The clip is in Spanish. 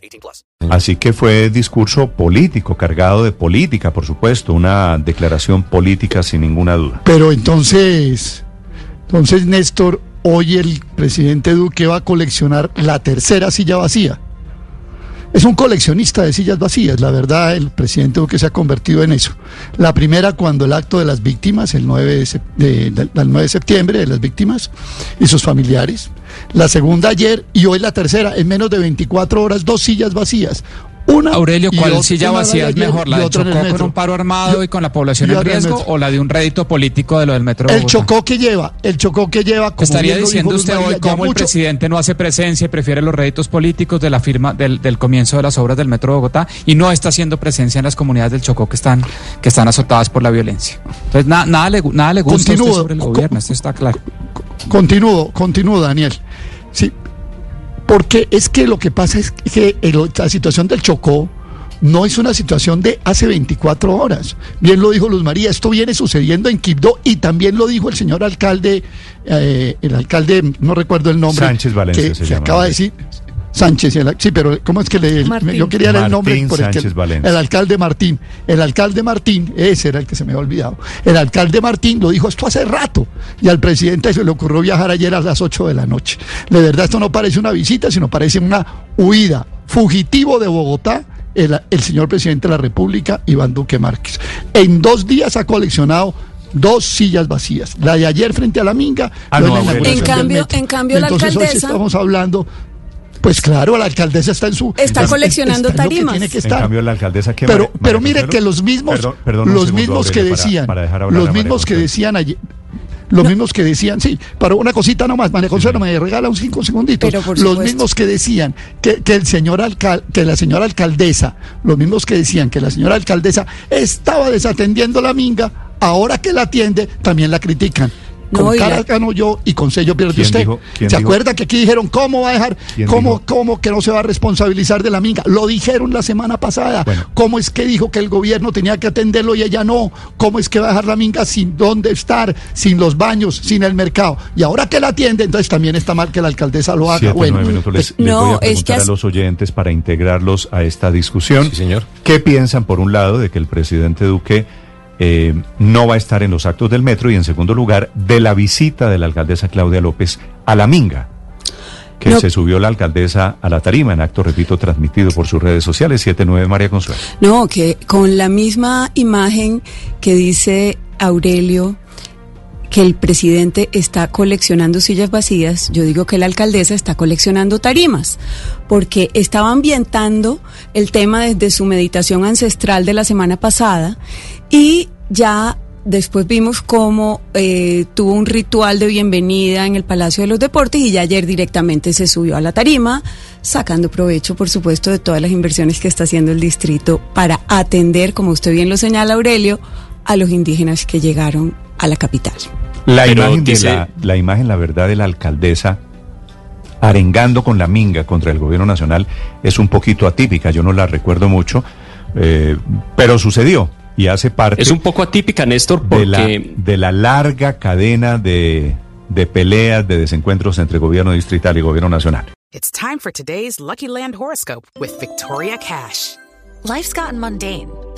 18 plus. Así que fue discurso político, cargado de política, por supuesto, una declaración política sin ninguna duda. Pero entonces, entonces Néstor, hoy el presidente Duque va a coleccionar la tercera silla vacía. Es un coleccionista de sillas vacías, la verdad, el presidente Duque se ha convertido en eso. La primera cuando el acto de las víctimas, el 9 de, sep- de- del- del 9 de septiembre, de las víctimas y sus familiares. La segunda ayer y hoy la tercera, en menos de 24 horas, dos sillas vacías. Una Aurelio, ¿cuál silla vacía es mejor? ¿La de otra en el Chocó con un paro armado y con la población en riesgo o la de un rédito político de lo del metro de El chocó que lleva, el chocó que lleva. como Estaría diciendo usted María, hoy cómo el mucho- presidente no hace presencia y prefiere los réditos políticos de la firma del, del comienzo de las obras del metro de Bogotá y no está haciendo presencia en las comunidades del Chocó que están, que están azotadas por la violencia. Entonces, na- nada, le, nada le gusta a usted Continúo. sobre el gobierno, esto está claro. Continúo, continúo, Daniel. Sí, porque es que lo que pasa es que el- la situación del Chocó no es una situación de hace 24 horas. Bien lo dijo Luz María, esto viene sucediendo en Quibdó y también lo dijo el señor alcalde, eh, el alcalde, no recuerdo el nombre. Sánchez Valencia que, se que llama. acaba de decir. Sánchez, el- sí, pero ¿cómo es que le, Martín. yo quería dar el nombre Martín por el que- Sánchez Valencia. el alcalde Martín, el alcalde Martín, ese era el que se me había olvidado. El alcalde Martín lo dijo esto hace rato y al presidente se le ocurrió viajar ayer a las 8 de la noche. De verdad esto no parece una visita, sino parece una huida. Fugitivo de Bogotá, el, el señor presidente de la República, Iván Duque Márquez. En dos días ha coleccionado dos sillas vacías. La de ayer frente a la Minga. Ah, no, la En del cambio- en cambio la Entonces hoy sí alcaldesa- estamos hablando... Pues claro, la alcaldesa está en su... Está es- coleccionando está que tarimas. tiene que En cambio, la alcaldesa que Pero, María- pero mire Consuelo- que los mismos, Perdón, perdón un los segundo, mismos que Aurelio, decían, para los María mismos que decían ayer, los mismos que decían, sí, para una cosita nomás, María Consuelo, me regala un cinco segunditos. Pero por los supuesto. mismos que decían que, que el señor alcal, que la señora alcaldesa, los mismos que decían que la señora alcaldesa estaba desatendiendo la minga, ahora que la atiende, también la critican. Con y la- cara gano yo y con sello pierde ¿Quién usted. dijo- ¿Se dijo? acuerda que aquí dijeron cómo va a dejar, ¿Quién cómo, dijo? cómo que no se va a responsabilizar de la minga? Lo dijeron la semana pasada. Bueno. ¿Cómo es que dijo que el gobierno tenía que atenderlo y ella no? ¿Cómo es que va a dejar la minga sin dónde estar, sin los baños, sin el mercado? Y ahora que la atiende, entonces también está mal que la alcaldesa lo haga. Siete, bueno, nueve minutos. Les, les No, voy a es preguntar que a as- los oyentes para integrarlos a esta discusión. Sí, señor. ¿Qué piensan, por un lado, de que el presidente Duque eh, no va a estar en los actos del metro? Y, en segundo lugar, de la visita de la alcaldesa Claudia López a la Minga, que No. se subió la alcaldesa a la tarima en acto, repito, transmitido por sus redes sociales. 79 María Consuelo. No, que con la misma imagen que dice Aurelio que el presidente está coleccionando sillas vacías, yo digo que la alcaldesa está coleccionando tarimas, porque estaba ambientando el tema desde su meditación ancestral de la semana pasada y ya después vimos cómo eh, tuvo un ritual de bienvenida en el Palacio de los Deportes y ya ayer directamente se subió a la tarima, sacando provecho, por supuesto, de todas las inversiones que está haciendo el distrito para atender, como usted bien lo señala, Aurelio, a los indígenas que llegaron a la capital. La Pero imagen, de la, la imagen, la verdad, de la alcaldesa arengando con la minga contra el gobierno nacional es un poquito atípica. Yo no la recuerdo mucho, eh, pero sucedió y hace parte Es un poco atípica, Néstor, de, la, de la larga cadena de, de peleas, de desencuentros entre gobierno distrital y gobierno nacional. It's time for today's Lucky Land horoscope with Victoria Cash. Life's gotten mundane,